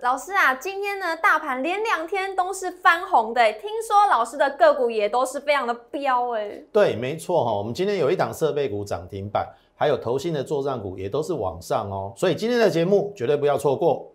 老师啊，今天呢，大盘连两天都是翻红的，听说老师的个股也都是非常的飙哎。对，没错哈，我们今天有一档设备股涨停板，还有投信的作战股也都是往上哦，所以今天的节目绝对不要错过。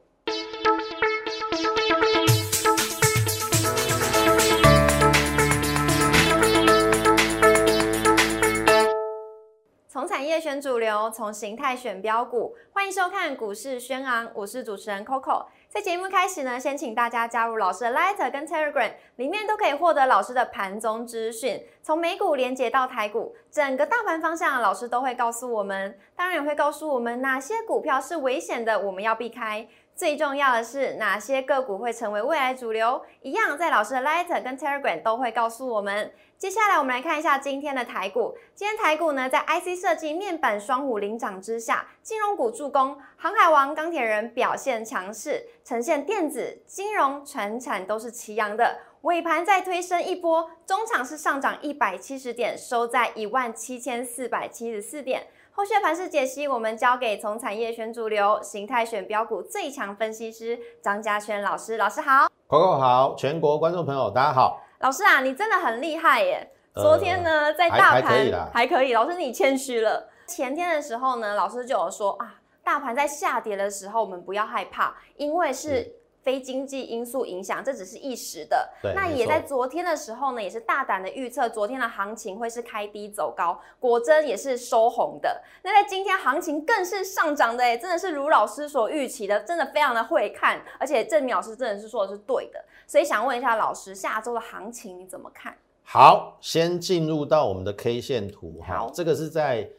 从产业选主流，从形态选标股，欢迎收看股市宣昂，我是主持人 Coco。在节目开始呢，先请大家加入老师的 Letter 跟 Telegram，里面都可以获得老师的盘中资讯，从美股连接到台股，整个大盘方向，老师都会告诉我们。当然也会告诉我们哪些股票是危险的，我们要避开。最重要的是哪些个股会成为未来主流，一样在老师的 Lighter 跟 Telegram 都会告诉我们。接下来我们来看一下今天的台股。今天台股呢，在 IC 设计、面板双虎领涨之下，金融股助攻，航海王、钢铁人表现强势，呈现电子、金融、船产都是齐扬的。尾盘再推升一波，中场是上涨一百七十点，收在一万七千四百七十四点。后续盘势解析，我们交给从产业选主流、形态选标股最强分析师张嘉轩老师。老师好，Coco 好，全国观众朋友大家好。老师啊，你真的很厉害耶！昨天呢，在大盘还可以，老师你谦虚了。前天的时候呢，老师就有说啊，大盘在下跌的时候，我们不要害怕，因为是非经济因素影响，这只是一时的。那也在昨天的时候呢，也是大胆的预测，昨天的行情会是开低走高，果真也是收红的。那在今天行情更是上涨的，哎，真的是如老师所预期的，真的非常的会看，而且郑老师真的是说的是对的。所以想问一下老师，下周的行情你怎么看？好，先进入到我们的 K 线图哈，这个是在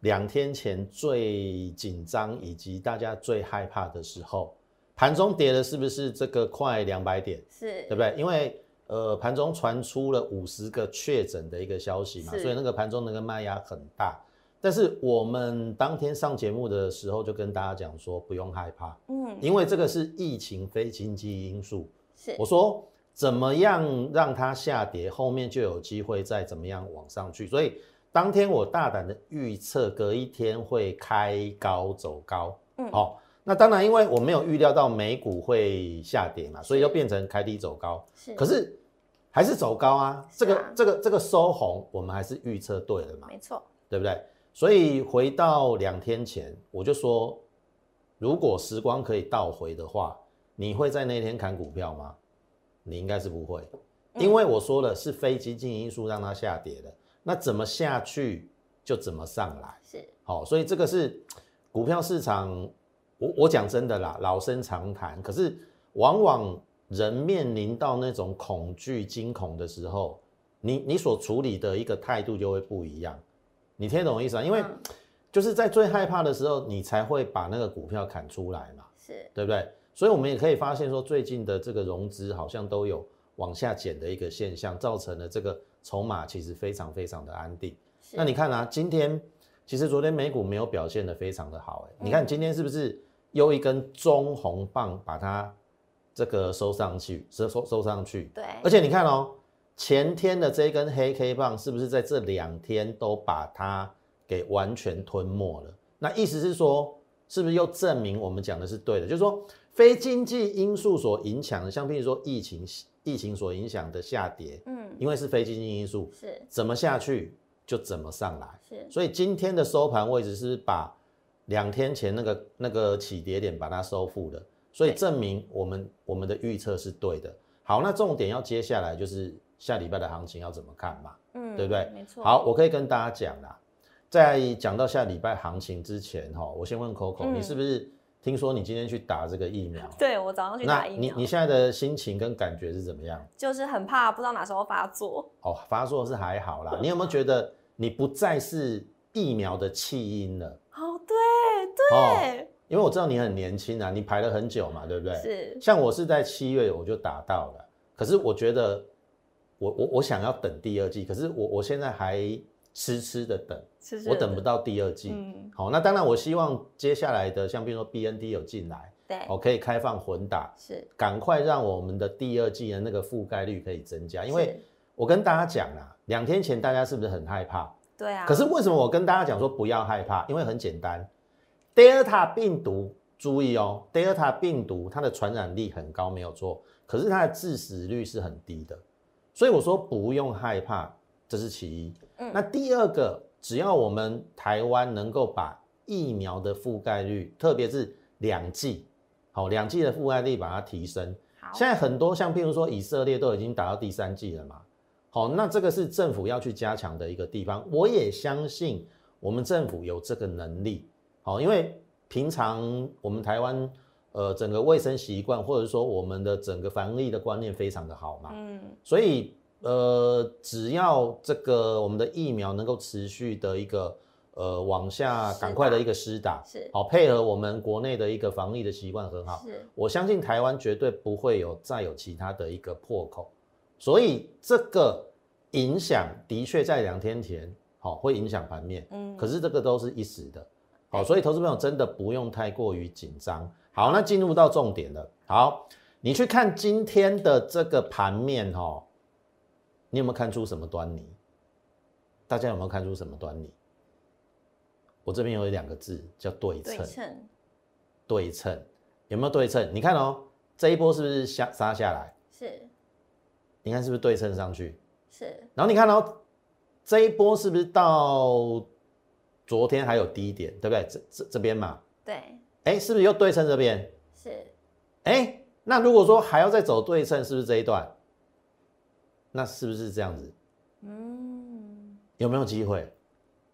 两天前最紧张以及大家最害怕的时候，盘中跌的是不是这个快两百点？是，对不对？因为呃盘中传出了五十个确诊的一个消息嘛，所以那个盘中那个卖压很大。但是我们当天上节目的时候就跟大家讲说，不用害怕，嗯，因为这个是疫情非经济因素。是我说怎么样让它下跌，后面就有机会再怎么样往上去。所以当天我大胆的预测，隔一天会开高走高。嗯，好，那当然因为我没有预料到美股会下跌嘛，所以就变成开低走高。是，可是还是走高啊。这个这个这个收红，我们还是预测对了嘛？没错，对不对？所以回到两天前，我就说，如果时光可以倒回的话。你会在那天砍股票吗？你应该是不会，因为我说了是非经济因素让它下跌的，那怎么下去就怎么上来，是好，所以这个是股票市场，我我讲真的啦，老生常谈，可是往往人面临到那种恐惧、惊恐的时候，你你所处理的一个态度就会不一样，你听懂我意思啊？因为就是在最害怕的时候，你才会把那个股票砍出来嘛，是对不对？所以我们也可以发现说，最近的这个融资好像都有往下减的一个现象，造成了这个筹码其实非常非常的安定。那你看啊，今天其实昨天美股没有表现的非常的好，哎，你看今天是不是又一根中红棒把它这个收上去，收收收上去？对。而且你看哦，前天的这一根黑 K 棒是不是在这两天都把它给完全吞没了？那意思是说，是不是又证明我们讲的是对的？就是说。非经济因素所影响的，像譬如说疫情，疫情所影响的下跌，嗯，因为是非经济因素，是怎么下去就怎么上来，是。所以今天的收盘位置是把两天前那个那个起跌点把它收复了，所以证明我们我们的预测是对的。好，那重点要接下来就是下礼拜的行情要怎么看嘛，嗯，对不对？没错。好，我可以跟大家讲啦，在讲到下礼拜行情之前，哈，我先问 Coco，你是不是？听说你今天去打这个疫苗，对我早上去打疫苗。你你现在的心情跟感觉是怎么样？就是很怕，不知道哪时候发作。哦，发作是还好啦。你有没有觉得你不再是疫苗的弃婴了？哦。因为我知道你很年轻啊，你排了很久嘛，对不对？是。像我是在七月我就打到了，可是我觉得我我我想要等第二季，可是我我现在还。痴痴的等，我等不到第二季。好，那当然，我希望接下来的，像比如说 B N D 有进来，对，我可以开放混打，是，赶快让我们的第二季的那个覆盖率可以增加。因为我跟大家讲啊，两天前大家是不是很害怕？对啊。可是为什么我跟大家讲说不要害怕？因为很简单，Delta 病毒注意哦，Delta 病毒它的传染力很高，没有错，可是它的致死率是很低的，所以我说不用害怕，这是其一。嗯，那第二个，只要我们台湾能够把疫苗的覆盖率，特别是两剂，好，两剂的覆盖率把它提升。现在很多像譬如说以色列都已经打到第三剂了嘛，好，那这个是政府要去加强的一个地方。我也相信我们政府有这个能力，好，因为。平常我们台湾，呃，整个卫生习惯或者说我们的整个防疫的观念非常的好嘛，嗯，所以呃，只要这个我们的疫苗能够持续的一个呃往下赶快的一个施打，是好配合我们国内的一个防疫的习惯很好，是，我相信台湾绝对不会有再有其他的一个破口，所以这个影响的确在两天前好会影响盘面，嗯，可是这个都是一时的。好，所以投资朋友真的不用太过于紧张。好，那进入到重点了。好，你去看今天的这个盘面，哈，你有没有看出什么端倪？大家有没有看出什么端倪？我这边有两个字叫对称。对称。对称，有没有对称？你看哦，这一波是不是下杀下来？是。你看是不是对称上去？是。然后你看哦这一波是不是到？昨天还有低点，对不对？这这这边嘛，对，哎，是不是又对称这边？是，哎，那如果说还要再走对称，是不是这一段？那是不是这样子？嗯，有没有机会？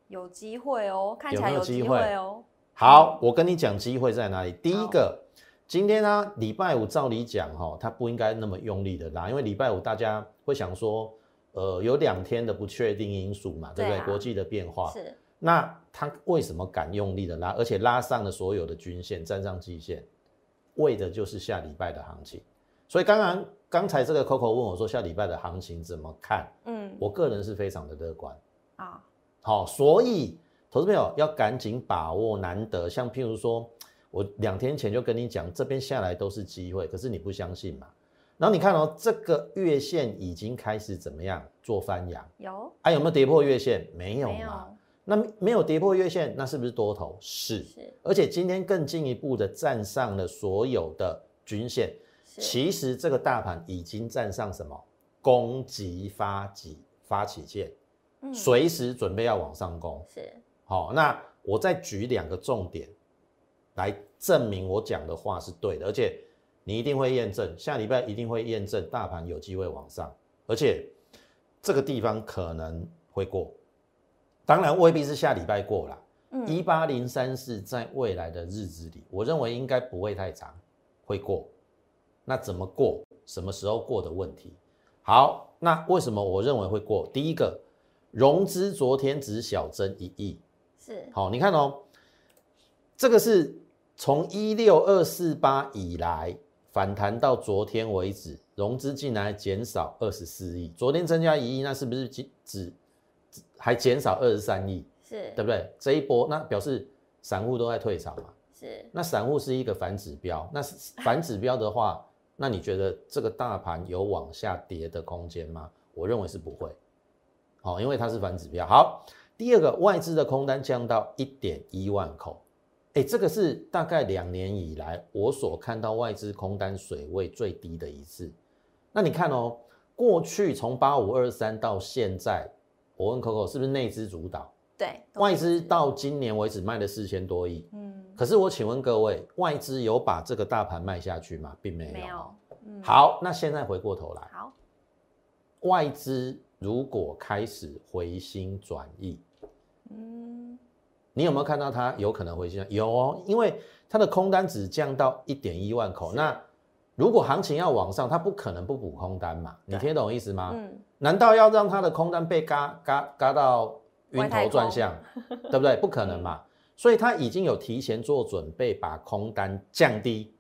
有机会哦，看起来有机会哦。好，我跟你讲机会在哪里。第一个，今天呢，礼拜五照理讲哈，它不应该那么用力的拉，因为礼拜五大家会想说，呃，有两天的不确定因素嘛，对不对？国际的变化是。那他为什么敢用力的拉，而且拉上了所有的均线，站上季线，为的就是下礼拜的行情。所以刚刚刚才这个 Coco 问我说下礼拜的行情怎么看？嗯，我个人是非常的乐观啊。好，所以投资朋友要赶紧把握难得，像譬如说我两天前就跟你讲，这边下来都是机会，可是你不相信嘛？然后你看哦，这个月线已经开始怎么样做翻阳？有，还有没有跌破月线？没有嘛。那没有跌破月线，那是不是多头？是，是而且今天更进一步的站上了所有的均线。其实这个大盘已经站上什么？攻击发起发起线，嗯，随时准备要往上攻。是，好，那我再举两个重点来证明我讲的话是对的，而且你一定会验证，下礼拜一定会验证大盘有机会往上，而且这个地方可能会过。当然未必是下礼拜过了，一八零三四在未来的日子里，我认为应该不会太长，会过。那怎么过？什么时候过的问题？好，那为什么我认为会过？第一个，融资昨天只小增一亿，是好，你看哦，这个是从一六二四八以来反弹到昨天为止，融资竟然减少二十四亿，昨天增加一亿，那是不是只只？还减少二十三亿，是对不对？这一波那表示散户都在退场嘛？是。那散户是一个反指标，那是反指标的话，那你觉得这个大盘有往下跌的空间吗？我认为是不会。好，因为它是反指标。好，第二个外资的空单降到一点一万口，哎，这个是大概两年以来我所看到外资空单水位最低的一次。那你看哦，过去从八五二三到现在。我问 Coco 是不是内资主导？对，外资到今年为止卖了四千多亿。嗯，可是我请问各位，外资有把这个大盘卖下去吗？并没有。没有。好，那现在回过头来，好，外资如果开始回心转意，嗯，你有没有看到它有可能回心？有哦，因为它的空单只降到一点一万口，那。如果行情要往上，它不可能不补空单嘛？你听懂意思吗？嗯。难道要让它的空单被嘎嘎嘎到晕头转向，对不对？不可能嘛。所以它已经有提前做准备，把空单降低，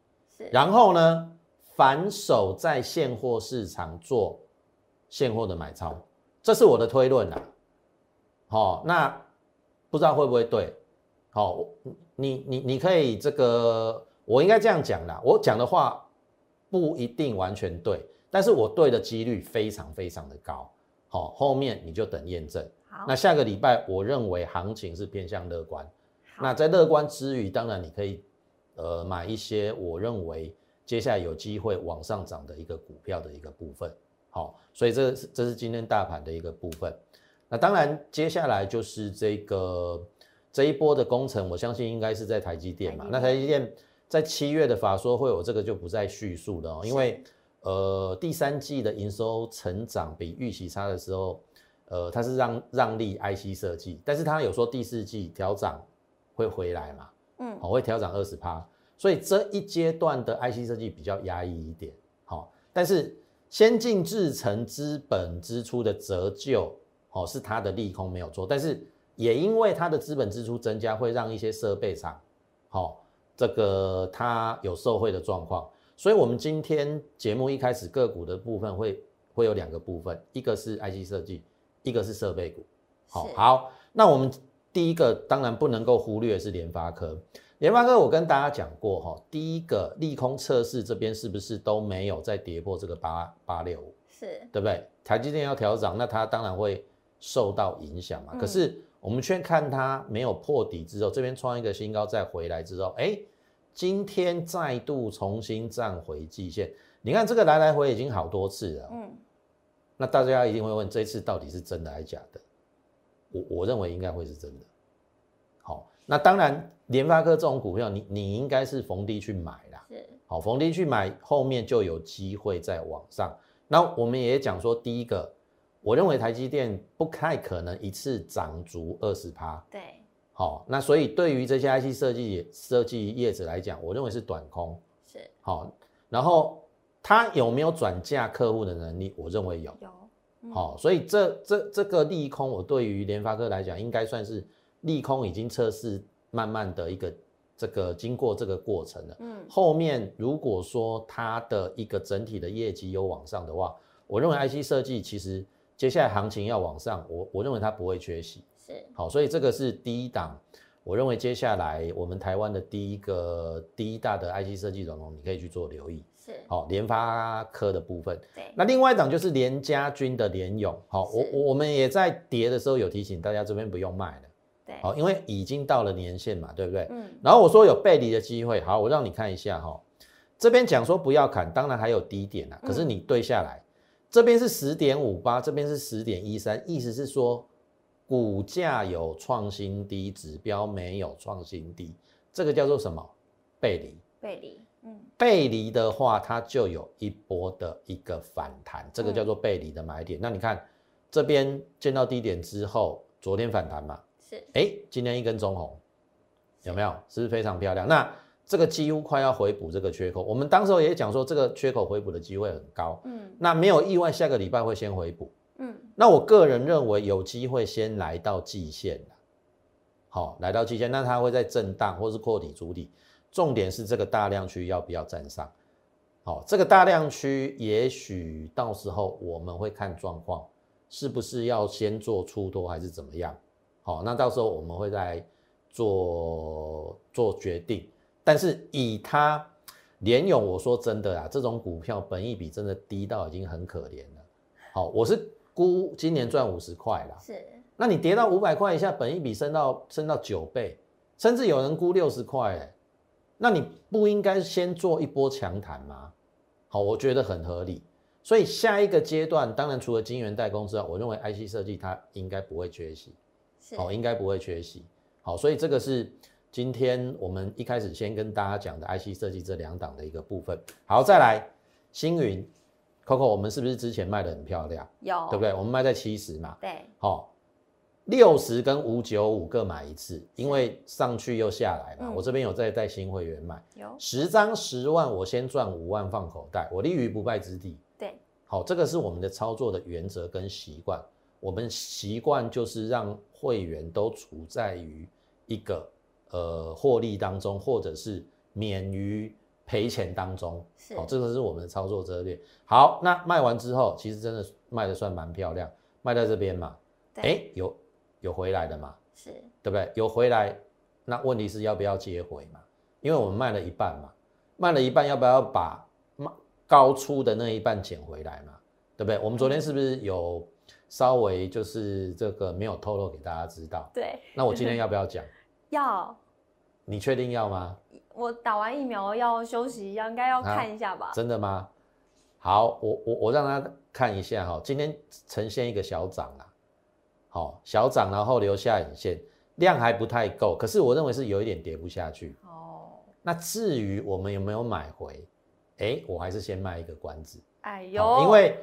然后呢，反手在现货市场做现货的买超，这是我的推论啦。好，那不知道会不会对？好，你你你可以这个，我应该这样讲啦。我讲的话。不一定完全对，但是我对的几率非常非常的高。好，后面你就等验证。好，那下个礼拜我认为行情是偏向乐观。那在乐观之余，当然你可以呃买一些我认为接下来有机会往上涨的一个股票的一个部分。好，所以这是这是今天大盘的一个部分。那当然，接下来就是这个这一波的工程，我相信应该是在台积电嘛。那台积电在七月的法说会，我这个就不再叙述了哦，因为呃第三季的营收成长比预期差的时候，呃它是让让利 IC 设计，但是它有说第四季调涨会回来嘛，嗯，好会调涨二十趴，所以这一阶段的 IC 设计比较压抑一点，好，但是先进制程资本支出的折旧。哦，是它的利空没有错，但是也因为它的资本支出增加，会让一些设备厂，好，这个它有受贿的状况，所以我们今天节目一开始个股的部分会会有两个部分，一个是 IC 设计，一个是设备股。好，好，那我们第一个当然不能够忽略是联发科，联发科我跟大家讲过哈，第一个利空测试这边是不是都没有再跌破这个八八六五，是对不对？台积电要调涨，那它当然会。受到影响嘛？可是我们却看它没有破底之后，这边创一个新高再回来之后，哎，今天再度重新站回季线。你看这个来来回已经好多次了。嗯，那大家一定会问，这次到底是真的还是假的？我我认为应该会是真的。好，那当然，联发科这种股票，你你应该是逢低去买啦。是。好，逢低去买，后面就有机会在往上。那我们也讲说，第一个。我认为台积电不太可能一次涨足二十趴。对，好，那所以对于这些 IC 设计设计业者来讲，我认为是短空。是，好，然后它有没有转嫁客户的能力？我认为有。有，好，所以这这这个利空，我对于联发科来讲，应该算是利空已经测试，慢慢的一个这个经过这个过程了。嗯，后面如果说它的一个整体的业绩有往上的话，我认为 IC 设计其实。接下来行情要往上，我我认为它不会缺席，是。好，所以这个是第一档，我认为接下来我们台湾的第一个第一大的 IC 设计龙头，你可以去做留意，是。好联发科的部分，对，那另外一档就是联家军的联勇，好，我我们也在跌的时候有提醒大家这边不用卖了，对，好，因为已经到了年限嘛，对不对？嗯，然后我说有背离的机会，好，我让你看一下哈，这边讲说不要砍，当然还有低点啊，可是你对下来。这边是十点五八，这边是十点一三，意思是说股价有创新低，指标没有创新低，这个叫做什么？背离。背离，嗯，背离的话，它就有一波的一个反弹，这个叫做背离的买点。那你看这边见到低点之后，昨天反弹嘛？是。哎，今天一根中红，有没有？是不是非常漂亮？那。这个几乎快要回补这个缺口，我们当时也讲说这个缺口回补的机会很高，嗯，那没有意外，下个礼拜会先回补，嗯，那我个人认为有机会先来到季线好，来到季线，那它会在震荡或是扩底主底，重点是这个大量区要不要站上，好，这个大量区也许到时候我们会看状况，是不是要先做出多还是怎么样，好，那到时候我们会再做做决定。但是以它联勇，我说真的啊，这种股票本益比真的低到已经很可怜了。好，我是估今年赚五十块啦。是，那你跌到五百块以下，本一比升到升到九倍，甚至有人估六十块，哎，那你不应该先做一波强弹吗？好，我觉得很合理。所以下一个阶段，当然除了晶圆代工之外，我认为 IC 设计它应该不会缺席。好，应该不会缺席。好，所以这个是。今天我们一开始先跟大家讲的 IC 设计这两档的一个部分，好，再来星云，Coco，我们是不是之前卖的很漂亮？有，对不对？我们卖在七十嘛，对，好，六十跟五九五各买一次，因为上去又下来嘛，我这边有在带新会员买，有十张十万，我先赚五万放口袋，我立于不败之地。对，好，这个是我们的操作的原则跟习惯，我们习惯就是让会员都处在于一个。呃，获利当中，或者是免于赔钱当中，好，这个是我们的操作策略。好，那卖完之后，其实真的卖的算蛮漂亮，卖在这边嘛，哎，有有回来的嘛，是对不对？有回来，那问题是要不要接回嘛？因为我们卖了一半嘛，卖了一半，要不要把卖高出的那一半捡回来嘛？对不对？我们昨天是不是有稍微就是这个没有透露给大家知道？对，那我今天要不要讲？要，你确定要吗？我打完疫苗要休息一下，应该要看一下吧？真的吗？好，我我我让他看一下哈，今天呈现一个小涨啊，好小涨，然后留下影线，量还不太够，可是我认为是有一点跌不下去。哦，那至于我们有没有买回，哎，我还是先卖一个关子。哎呦，因为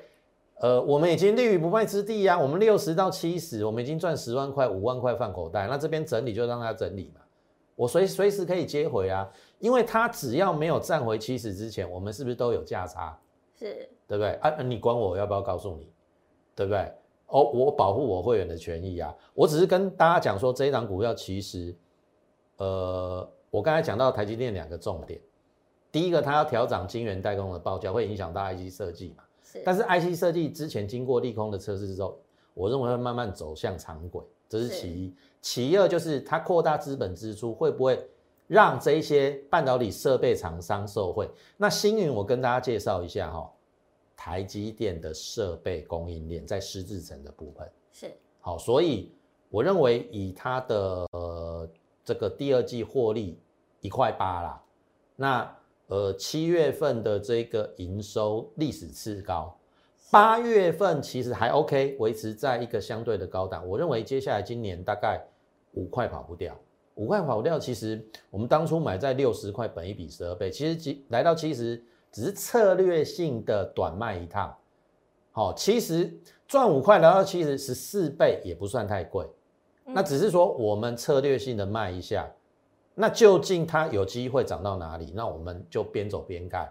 呃，我们已经立于不败之地呀，我们六十到七十，我们已经赚十万块、五万块放口袋，那这边整理就让它整理嘛，我随随时可以接回啊，因为它只要没有站回七十之前，我们是不是都有价差？是对不对啊？你管我要不要告诉你，对不对？哦，我保护我会员的权益啊。我只是跟大家讲说，这一档股票其实，呃，我刚才讲到台积电两个重点，第一个它要调涨晶圆代工的报价，会影响到 IC 设计嘛。是。但是 IC 设计之前经过利空的测试之后，我认为会慢慢走向常轨，这是其一。其二就是它扩大资本支出，会不会？让这一些半导体设备厂商受惠。那星云，我跟大家介绍一下哈，台积电的设备供应链在湿制层的部分是好，所以我认为以它的呃这个第二季获利一块八啦，那呃七月份的这个营收历史次高，八月份其实还 OK，维持在一个相对的高档。我认为接下来今年大概五块跑不掉。五块跑不掉，其实我们当初买在六十块，本一比十二倍，其实几来到七十，只是策略性的短卖一趟。好，其实赚五块来到七十，十四倍也不算太贵。那只是说我们策略性的卖一下，那究竟它有机会涨到哪里？那我们就边走边干，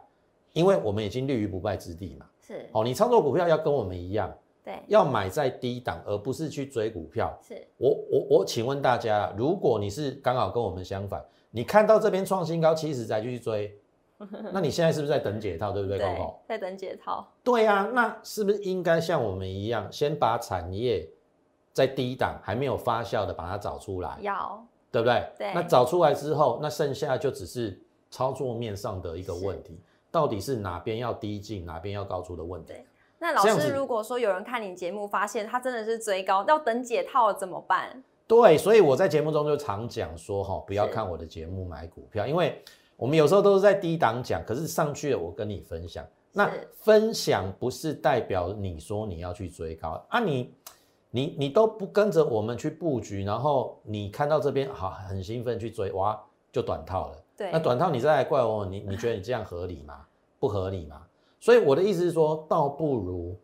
因为我们已经立于不败之地嘛。是，哦，你操作股票要跟我们一样。对，要买在低档，而不是去追股票。是我我我，请问大家，如果你是刚好跟我们相反，你看到这边创新高七十才去追，那你现在是不是在等解套，对不对？对，在等解套。对呀，那是不是应该像我们一样，先把产业在低档还没有发酵的把它找出来？要，对不对？对。那找出来之后，那剩下就只是操作面上的一个问题，到底是哪边要低进，哪边要高出的问题？那老师，如果说有人看你节目发现他真的是追高，要等解套怎么办？对，所以我在节目中就常讲说，哈，不要看我的节目买股票，因为我们有时候都是在低档讲，可是上去了我跟你分享，那分享不是代表你说你要去追高啊，你你你都不跟着我们去布局，然后你看到这边好很兴奋去追，哇，就短套了。对，那短套你再来怪我，你你觉得你这样合理吗？不合理吗？所以我的意思是说，倒不如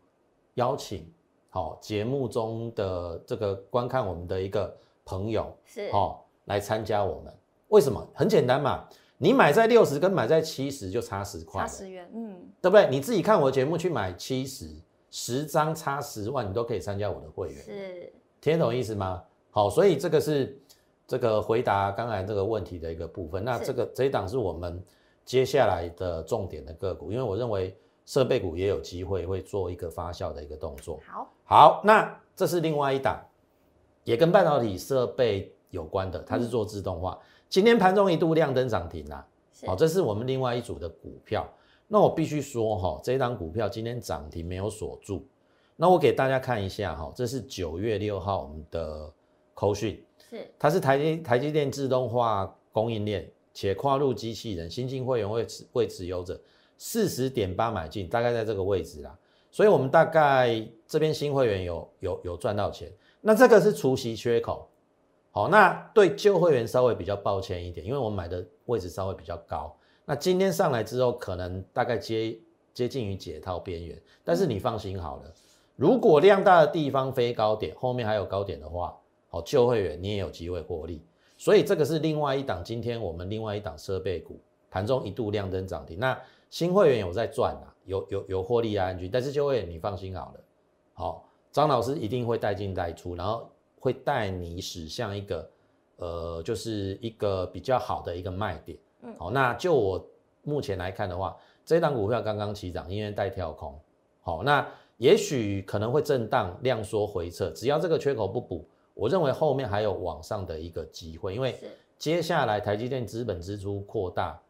邀请好节目中的这个观看我们的一个朋友是好来参加我们。为什么？很简单嘛，你买在六十跟买在七十就差十块，差十元，嗯，对不对？你自己看我的节目去买七十，十张差十万，你都可以参加我的会员，是听懂意思吗？好，所以这个是这个回答刚才这个问题的一个部分。那这个这一档是我们接下来的重点的个股，因为我认为。设备股也有机会会做一个发酵的一个动作。好，好，那这是另外一档，也跟半导体设备有关的，它是做自动化。今天盘中一度亮灯涨停啦。好，这是我们另外一组的股票。那我必须说哈，这一档股票今天涨停没有锁住。那我给大家看一下哈，这是九月六号我们的口讯，是，它是台积台积电自动化供应链，且跨入机器人，新进会员为持为持有者。四十点八买进，大概在这个位置啦，所以我们大概这边新会员有有有赚到钱。那这个是除息缺口，好，那对旧会员稍微比较抱歉一点，因为我们买的位置稍微比较高。那今天上来之后，可能大概接接近于解套边缘，但是你放心好了，如果量大的地方飞高点，后面还有高点的话，好，旧会员你也有机会获利。所以这个是另外一档，今天我们另外一档设备股盘中一度亮灯涨停，那。新会员有在赚啊，有有有获利啊安居，但是旧会员你放心好了，好，张老师一定会带进带出，然后会带你驶向一个呃，就是一个比较好的一个卖点。嗯，好，那就我目前来看的话，这档股票刚刚起涨，因为带跳空，好，那也许可能会震荡量缩回撤，只要这个缺口不补，我认为后面还有往上的一个机会，因为接下来台积电资本支出扩大。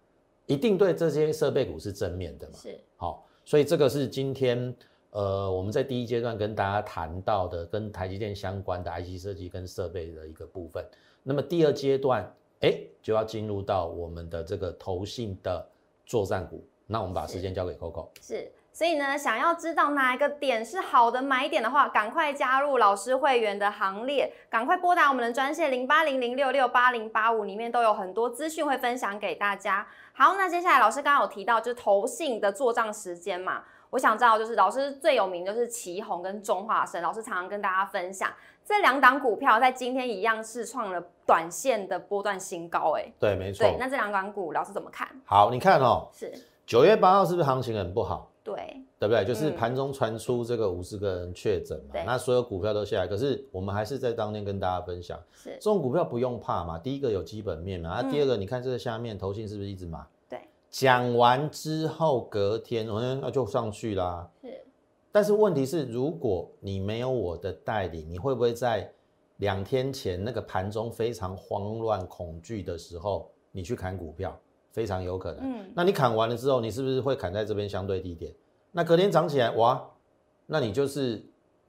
一定对这些设备股是正面的嘛？是好，所以这个是今天呃我们在第一阶段跟大家谈到的跟台积电相关的 IC 设计跟设备的一个部分。那么第二阶段哎，就要进入到我们的这个投信的作战股。那我们把时间交给 Coco。是，所以呢，想要知道哪一个点是好的买点的话，赶快加入老师会员的行列，赶快拨打我们的专线零八零零六六八零八五，里面都有很多资讯会分享给大家。好，那接下来老师刚刚有提到就是投信的做账时间嘛，我想知道就是老师最有名就是旗宏跟中化生，老师常常跟大家分享这两档股票在今天一样是创了短线的波段新高，哎，对，没错。对，那这两档股老师怎么看？好，你看哦，是。九月八号是不是行情很不好？对，对不对？就是盘中传出这个五十个人确诊嘛，那所有股票都下来。可是我们还是在当天跟大家分享，是这种股票不用怕嘛。第一个有基本面嘛，啊，第二个你看这个下面头信是不是一直买？对，讲完之后隔天，嗯，那就上去啦。是，但是问题是，如果你没有我的代理，你会不会在两天前那个盘中非常慌乱恐惧的时候，你去砍股票？非常有可能，嗯，那你砍完了之后，你是不是会砍在这边相对低点？那隔天涨起来，哇，那你就是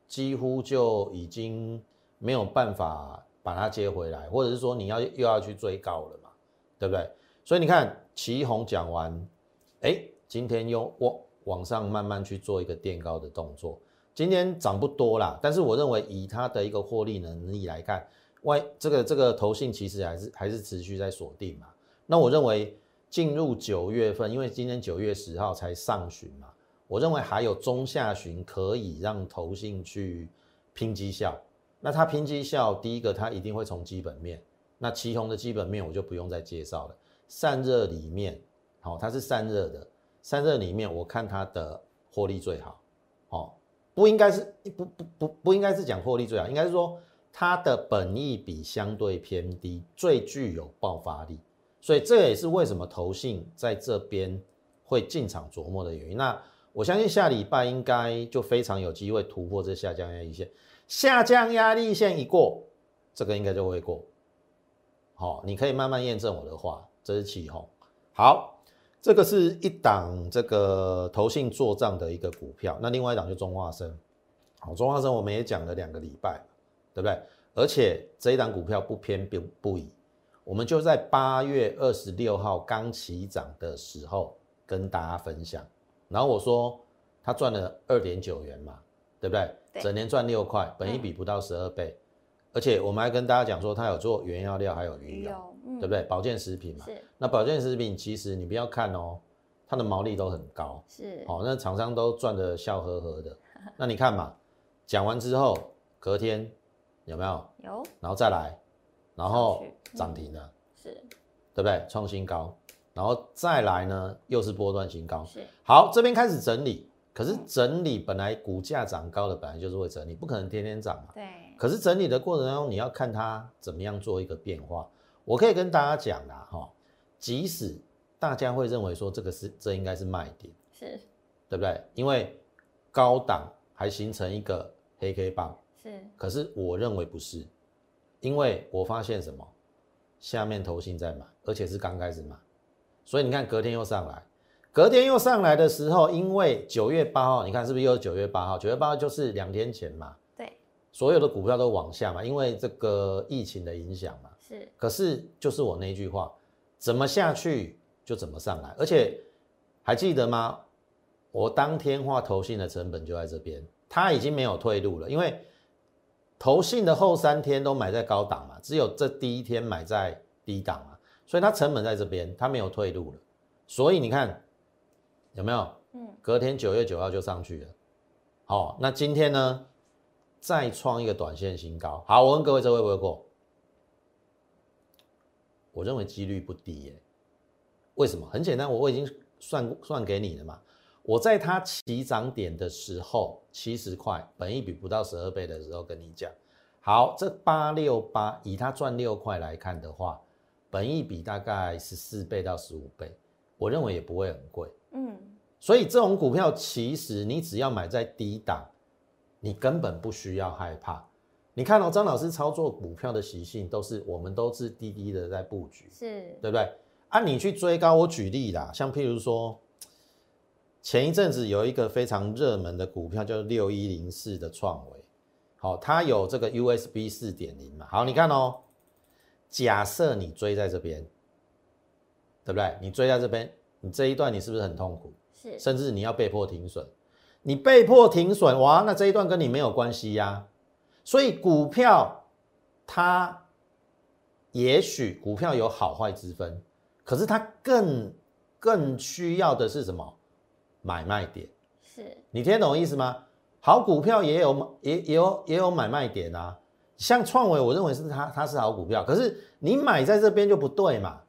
几乎就已经没有办法把它接回来，或者是说你要又要去追高了嘛，对不对？所以你看旗红讲完，哎，今天又往往上慢慢去做一个垫高的动作，今天涨不多啦，但是我认为以它的一个获利能力来看，外这个这个投信其实还是还是持续在锁定嘛，那我认为。进入九月份，因为今天九月十号才上旬嘛，我认为还有中下旬可以让投信去拼绩效。那它拼绩效，第一个它一定会从基本面。那旗宏的基本面我就不用再介绍了。散热里面，好，它是散热的，散热里面我看它的获利最好。哦，不应该是不不不不应该是讲获利最好，应该是说它的本益比相对偏低，最具有爆发力。所以这也是为什么投信在这边会进场琢磨的原因。那我相信下礼拜应该就非常有机会突破这下降压力线。下降压力线一过，这个应该就会过。好，你可以慢慢验证我的话。这是起哄。好，这个是一档这个投信做账的一个股票。那另外一档就中化生。好，中化生我们也讲了两个礼拜，对不对？而且这一档股票不偏不不倚。我们就在八月二十六号刚起涨的时候跟大家分享，然后我说他赚了二点九元嘛，对不对？整年赚六块，本一比不到十二倍，而且我们还跟大家讲说他有做原料料还有鱼油，对不对？保健食品嘛，那保健食品其实你不要看哦，它的毛利都很高，是，好，那厂商都赚得笑呵呵的。那你看嘛，讲完之后隔天有没有？有，然后再来。然后涨停了，是，对不对？创新高，然后再来呢，又是波段新高。是，好，这边开始整理，可是整理本来股价涨高的，本来就是会整理，不可能天天涨嘛。对。可是整理的过程当中，你要看它怎么样做一个变化。我可以跟大家讲啦，哈，即使大家会认为说这个是这应该是卖点，是，对不对？因为高档还形成一个黑 K 棒，是。可是我认为不是。因为我发现什么，下面投信在买，而且是刚开始买，所以你看隔天又上来，隔天又上来的时候，因为九月八号，你看是不是又是九月八号？九月八号就是两天前嘛，对，所有的股票都往下嘛，因为这个疫情的影响嘛，是。可是就是我那句话，怎么下去就怎么上来，而且还记得吗？我当天画投信的成本就在这边，它已经没有退路了，因为。投信的后三天都买在高档嘛，只有这第一天买在低档嘛，所以它成本在这边，它没有退路了。所以你看有没有？嗯，隔天九月九号就上去了。好，那今天呢，再创一个短线新高。好，我问各位，这会不会过？我认为几率不低耶。为什么？很简单，我我已经算算给你了嘛。我在它起涨点的时候，七十块，本一比不到十二倍的时候跟你讲，好，这八六八以它赚六块来看的话，本一比大概十四倍到十五倍，我认为也不会很贵，嗯，所以这种股票其实你只要买在低档，你根本不需要害怕。你看到张老师操作股票的习性都是，我们都是低低的在布局，是对不对？啊，你去追高，我举例啦，像譬如说。前一阵子有一个非常热门的股票，叫六一零四的创维，好，它有这个 USB 四点零嘛？好，你看哦，假设你追在这边，对不对？你追在这边，你这一段你是不是很痛苦？是，甚至你要被迫停损。你被迫停损，哇，那这一段跟你没有关系呀。所以股票它也许股票有好坏之分，可是它更更需要的是什么？买卖点。是你听懂意思吗？好股票也有也也有也有买卖点啊。像创维，我认为是它它是好股票，可是你买在这边就不对嘛。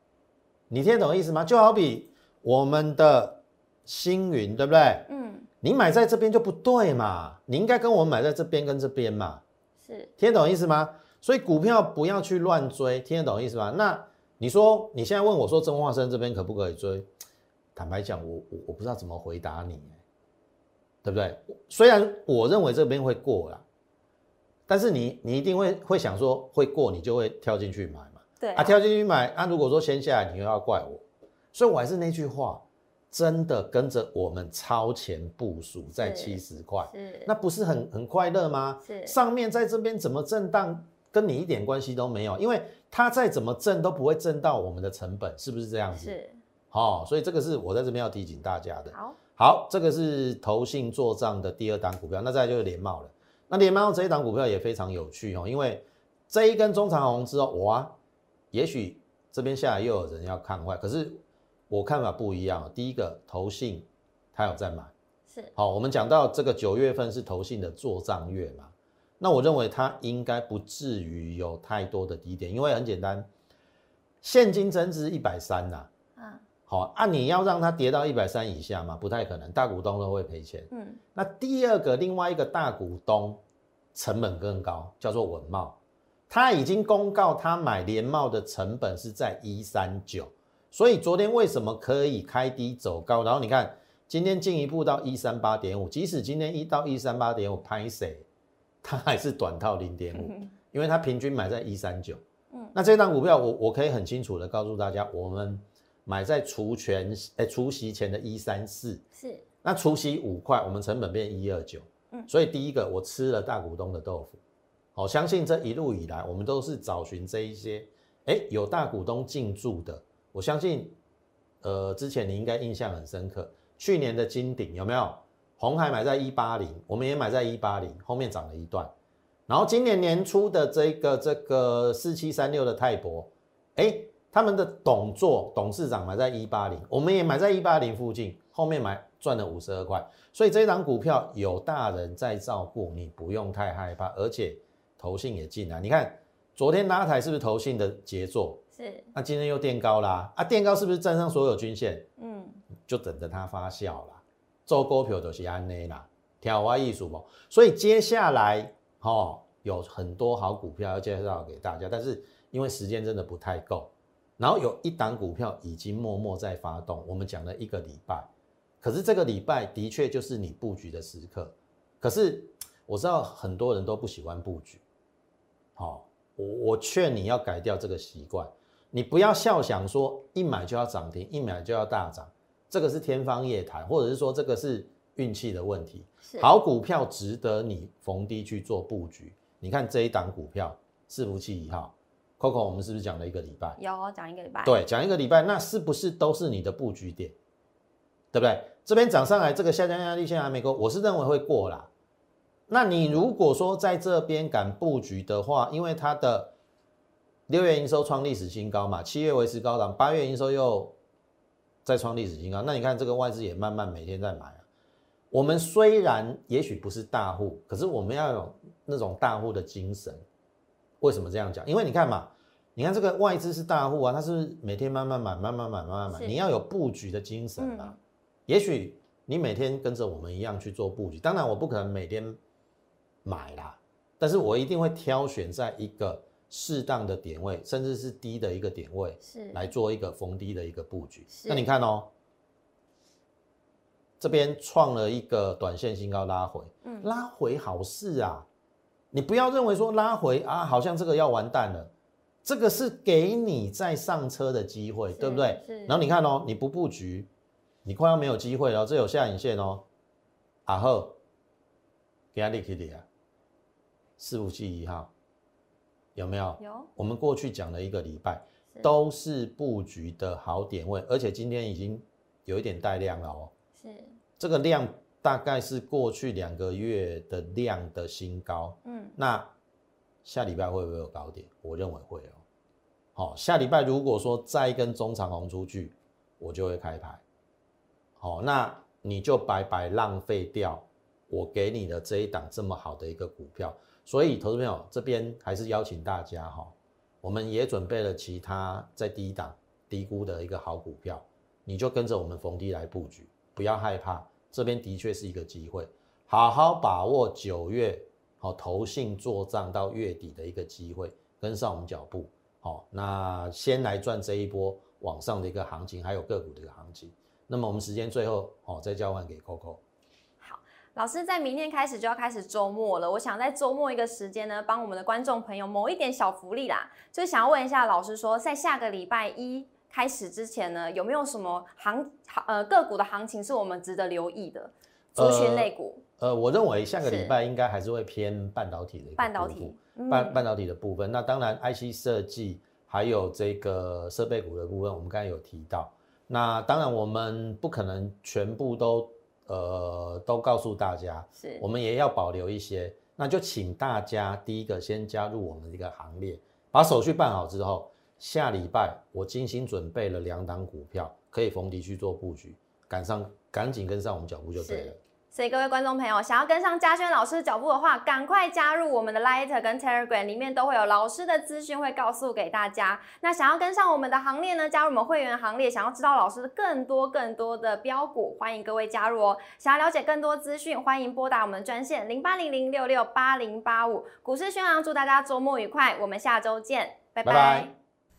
你听懂意思吗？就好比我们的星云，对不对？嗯，你买在这边就不对嘛，你应该跟我买在这边跟这边嘛。是听得懂意思吗？所以股票不要去乱追，听得懂意思吗？那你说你现在问我说真化生这边可不可以追？坦白讲，我我我不知道怎么回答你，对不对？虽然我认为这边会过啦，但是你你一定会会想说会过，你就会跳进去买嘛。对啊，跳进去买啊，如果说先下来，你又要怪我，所以我还是那句话，真的跟着我们超前部署在七十块，那不是很很快乐吗？是上面在这边怎么震荡，跟你一点关系都没有，因为它再怎么震都不会震到我们的成本，是不是这样子？是哦，所以这个是我在这边要提醒大家的。好，好，这个是投信做账的第二档股票，那再来就是联茂了。那联茂这一档股票也非常有趣哦，因为这一根中长红之后，哇，也许这边下来又有人要看坏，可是我看法不一样哦。第一个，投信它有在买。是好，我们讲到这个九月份是投信的做账月嘛，那我认为它应该不至于有太多的低点，因为很简单，现金增值一百三呐，嗯好，啊你要让它跌到一百三以下嘛，不太可能，大股东都会赔钱。嗯那第二个，另外一个大股东成本更高，叫做文茂，他已经公告他买联茂的成本是在一三九，所以昨天为什么可以开低走高？然后你看今天进一步到一三八点五，即使今天一到一三八点五拍谁，它还是短套零点五，因为它平均买在一三九。嗯那这档股票我我可以很清楚的告诉大家，我们买在除权哎除息前的一三四。是那除息五块，我们成本变一二九，嗯所以第一个我吃了大股东的豆腐，好、相信这一路以来，我们都是找寻这一些，哎，有大股东进驻的，我相信，呃，之前你应该印象很深刻，去年的金鼎有没有？红海买在一八零，我们也买在一八零，后面涨了一段，然后今年年初的这个这个四七三六的泰博，哎，他们的董座董事长买在一八零，我们也买在一八零附近，后面买赚了五十二块，所以这一档股票有大人在照顾，你不用太害怕，而且投信也进来，你看昨天拉抬是不是投信的杰作？是那今天又垫高啦，啊，垫高是不是站上所有均线？嗯就等着它发酵啦。做股票就是安内啦，挑花艺术嘛。所以接下来哦，有很多好股票要介绍给大家，但是因为时间真的不太够，然后有一档股票已经默默在发动，我们讲了一个礼拜，可是这个礼拜的确就是你布局的时刻。可是我知道很多人都不喜欢布局，好、我我劝你要改掉这个习惯，你不要笑想说一买就要涨停，一买就要大涨，这个是天方夜谭，或者是说这个是运气的问题。好股票值得你逢低去做布局。你看这一档股票，伺服器一号，Coco，我们是不是讲了一个礼拜？有讲一个礼拜，对，讲一个礼拜，那是不是都是你的布局点？对不对？这边涨上来，这个下降压力线还没过，我是认为会过啦。那你如果说在这边敢布局的话，因为它的六月营收创历史新高嘛，七月维持高档，八月营收又再创历史新高，那你看这个外资也慢慢每天在买啊。我们虽然也许不是大户，可是我们要有那种大户的精神。为什么这样讲？因为你看嘛，你看这个外资是大户啊，他是每天慢慢买、慢慢买、慢慢买？你要有布局的精神啊。嗯也许你每天跟着我们一样去做布局，当然我不可能每天买啦，但是我一定会挑选在一个适当的点位，甚至是低的一个点位是来做一个逢低的一个布局。那你看哦，这边创了一个短线新高拉回，嗯拉回好事啊，你不要认为说拉回啊，好像这个要完蛋了，这个是给你再上车的机会，是对不对？然后你看哦，你不布局，你快要没有机会了，这有下影线哦，啊后，给它立起来啊，四五七一号，有没有？有。我们过去讲了一个礼拜，都是布局的好点位，而且今天已经有一点带量了哦。是。这个量大概是过去两个月的量的新高。嗯。那下礼拜会不会有高点？我认为会哦。好，下礼拜如果说再一根中长红出去，我就会开牌。好，那你就白白浪费掉我给你的这一档这么好的一个股票。所以，投资朋友这边还是邀请大家哈，我们也准备了其他在低档低估的一个好股票，你就跟着我们逢低来布局，不要害怕，这边的确是一个机会，好好把握九月好投信做账到月底的一个机会，跟上我们脚步。好，那先来赚这一波往上的一个行情，还有个股的一个行情。那么我们时间最后，好再交换给 Coco。好，老师在明天开始就要开始周末了，我想在周末一个时间呢，帮我们的观众朋友谋一点小福利啦。就想要问一下老师说，在下个礼拜一开始之前呢，有没有什么行呃个股的行情是我们值得留意的？族群类股。呃，我认为下个礼拜应该还是会偏半导体的半导体。半半导体的部分，那当然 IC 设计还有这个设备股的部分，我们刚才有提到。那当然我们不可能全部都呃都告诉大家，是我们也要保留一些。那就请大家第一个先加入我们这个行列，把手续办好之后，下礼拜我精心准备了两档股票，可以逢低去做布局，赶上赶紧跟上我们脚步就对了。所以各位观众朋友，想要跟上嘉轩老师脚步的话，赶快加入我们的 Light 跟 Telegram，里面都会有老师的资讯会告诉给大家。那想要跟上我们的行列呢，加入我们会员行列，想要知道老师的更多更多的标股，欢迎各位加入哦。想要了解更多资讯，欢迎拨打我们的专线零八零零六六八零八五。股市宣扬，祝大家周末愉快，我们下周见，拜拜。